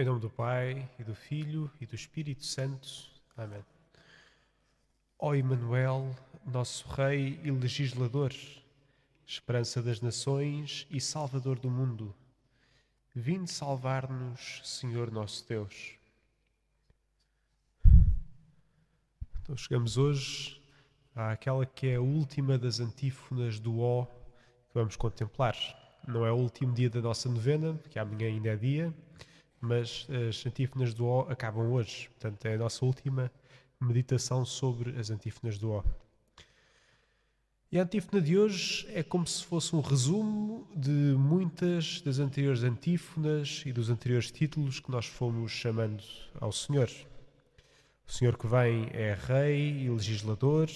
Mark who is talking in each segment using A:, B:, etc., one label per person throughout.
A: Em nome do Pai, e do Filho, e do Espírito Santo. Amém. Ó Emmanuel, nosso Rei e Legislador, esperança das nações e Salvador do mundo, vinde salvar-nos, Senhor nosso Deus. Então chegamos hoje àquela que é a última das antífonas do Ó que vamos contemplar. Não é o último dia da nossa novena, porque amanhã ainda é dia, mas as antífonas do O acabam hoje. Portanto, é a nossa última meditação sobre as antífonas do O. E a antífona de hoje é como se fosse um resumo de muitas das anteriores antífonas e dos anteriores títulos que nós fomos chamando ao Senhor. O Senhor que vem é Rei e Legislador,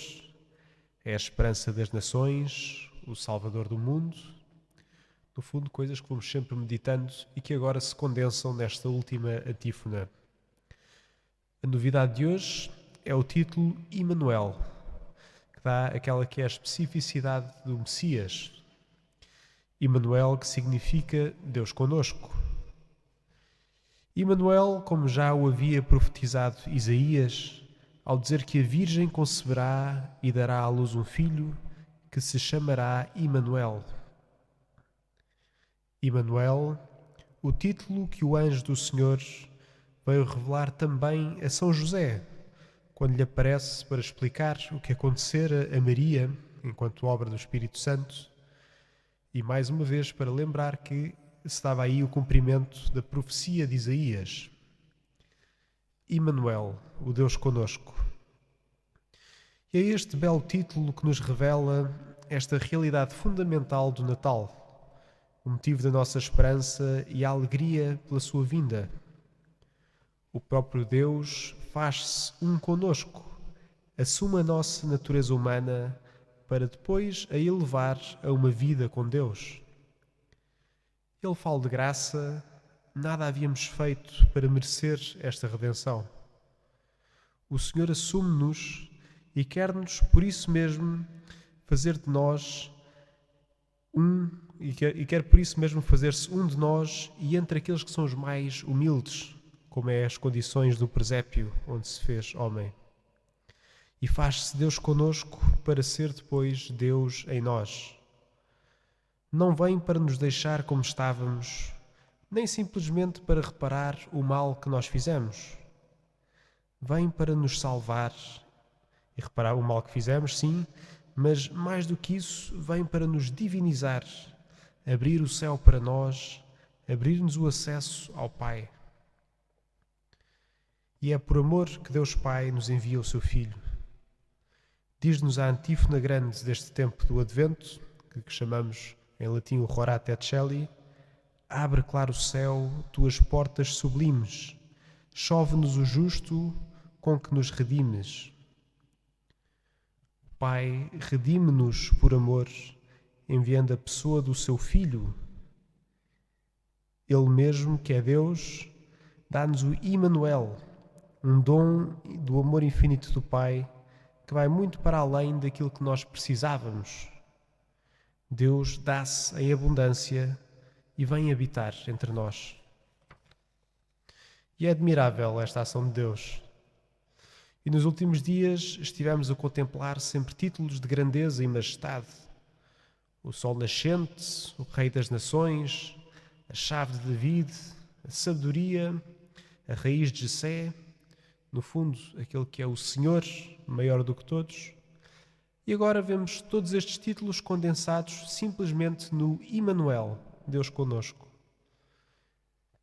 A: é a esperança das nações, o Salvador do mundo no fundo, coisas que vamos sempre meditando e que agora se condensam nesta última antífona. A novidade de hoje é o título Immanuel, que dá aquela que é a especificidade do Messias. Immanuel, que significa Deus conosco. Immanuel, como já o havia profetizado Isaías, ao dizer que a Virgem conceberá e dará à luz um filho que se chamará Immanuel. Emanuel, o título que o anjo do Senhor veio revelar também a São José, quando lhe aparece para explicar o que acontecera a Maria enquanto obra do Espírito Santo, e mais uma vez para lembrar que estava aí o cumprimento da profecia de Isaías. Emanuel, o Deus conosco. E é este belo título que nos revela esta realidade fundamental do Natal o motivo da nossa esperança e a alegria pela sua vinda. O próprio Deus faz-se um conosco, assume a nossa natureza humana para depois a elevar a uma vida com Deus. Ele fala de graça, nada havíamos feito para merecer esta redenção. O Senhor assume-nos e quer-nos, por isso mesmo, fazer de nós um e quer, e quer por isso mesmo fazer-se um de nós e entre aqueles que são os mais humildes, como é as condições do presépio onde se fez homem. E faz-se Deus conosco para ser depois Deus em nós. Não vem para nos deixar como estávamos, nem simplesmente para reparar o mal que nós fizemos. Vem para nos salvar e reparar o mal que fizemos, sim, mas mais do que isso, vem para nos divinizar abrir o céu para nós, abrir-nos o acesso ao Pai. E é por amor que Deus Pai nos envia o seu Filho. Diz-nos a antífona grande deste tempo do Advento, que chamamos em latim o Rorate et Celi, abre claro o céu, tuas portas sublimes, chove-nos o justo com que nos redimes. Pai, redime-nos por amor enviando a pessoa do seu Filho. Ele mesmo, que é Deus, dá-nos o Immanuel, um dom do amor infinito do Pai que vai muito para além daquilo que nós precisávamos. Deus dá-se em abundância e vem habitar entre nós. E é admirável esta ação de Deus. E nos últimos dias estivemos a contemplar sempre títulos de grandeza e majestade o sol nascente, o Rei das Nações, a chave de David, a sabedoria, a raiz de Jessé, no fundo, aquele que é o Senhor, maior do que todos. E agora vemos todos estes títulos condensados simplesmente no Immanuel, Deus conosco.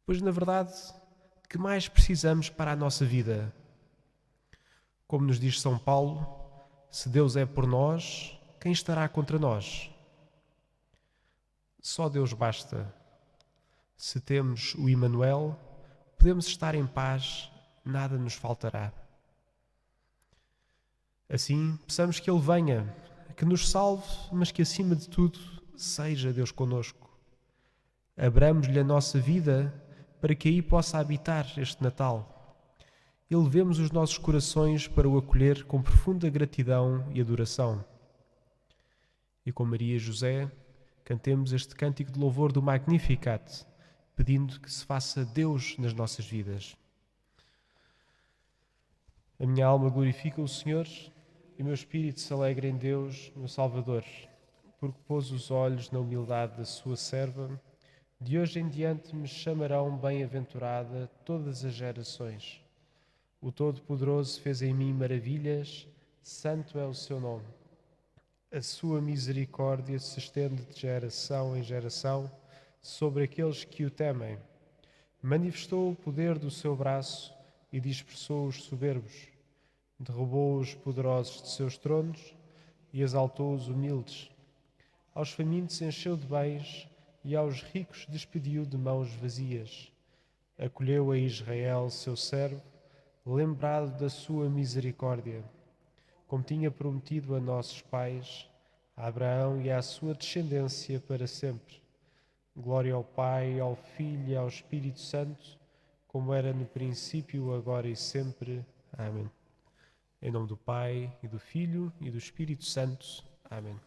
A: Pois, na verdade, que mais precisamos para a nossa vida? Como nos diz São Paulo, se Deus é por nós, quem estará contra nós? Só Deus basta. Se temos o Emmanuel, podemos estar em paz, nada nos faltará. Assim, peçamos que Ele venha, que nos salve, mas que acima de tudo seja Deus conosco. Abramos-lhe a nossa vida para que aí possa habitar este Natal. E levemos os nossos corações para o acolher com profunda gratidão e adoração. E com Maria e José, cantemos este cântico de louvor do Magnificat, pedindo que se faça Deus nas nossas vidas. A minha alma glorifica o Senhor e o meu espírito se alegra em Deus, meu Salvador, porque pôs os olhos na humildade da sua serva. De hoje em diante me chamarão bem-aventurada todas as gerações. O Todo-Poderoso fez em mim maravilhas, santo é o seu nome. A sua misericórdia se estende de geração em geração sobre aqueles que o temem. Manifestou o poder do seu braço e dispersou os soberbos. Derrubou os poderosos de seus tronos e exaltou os humildes. Aos famintos encheu de bens e aos ricos despediu de mãos vazias. Acolheu a Israel, seu servo, lembrado da sua misericórdia, como tinha prometido a nossos pais, a Abraão e à sua descendência para sempre. Glória ao Pai, ao Filho e ao Espírito Santo, como era no princípio, agora e sempre. Amém. Em nome do Pai, e do Filho e do Espírito Santo. Amém.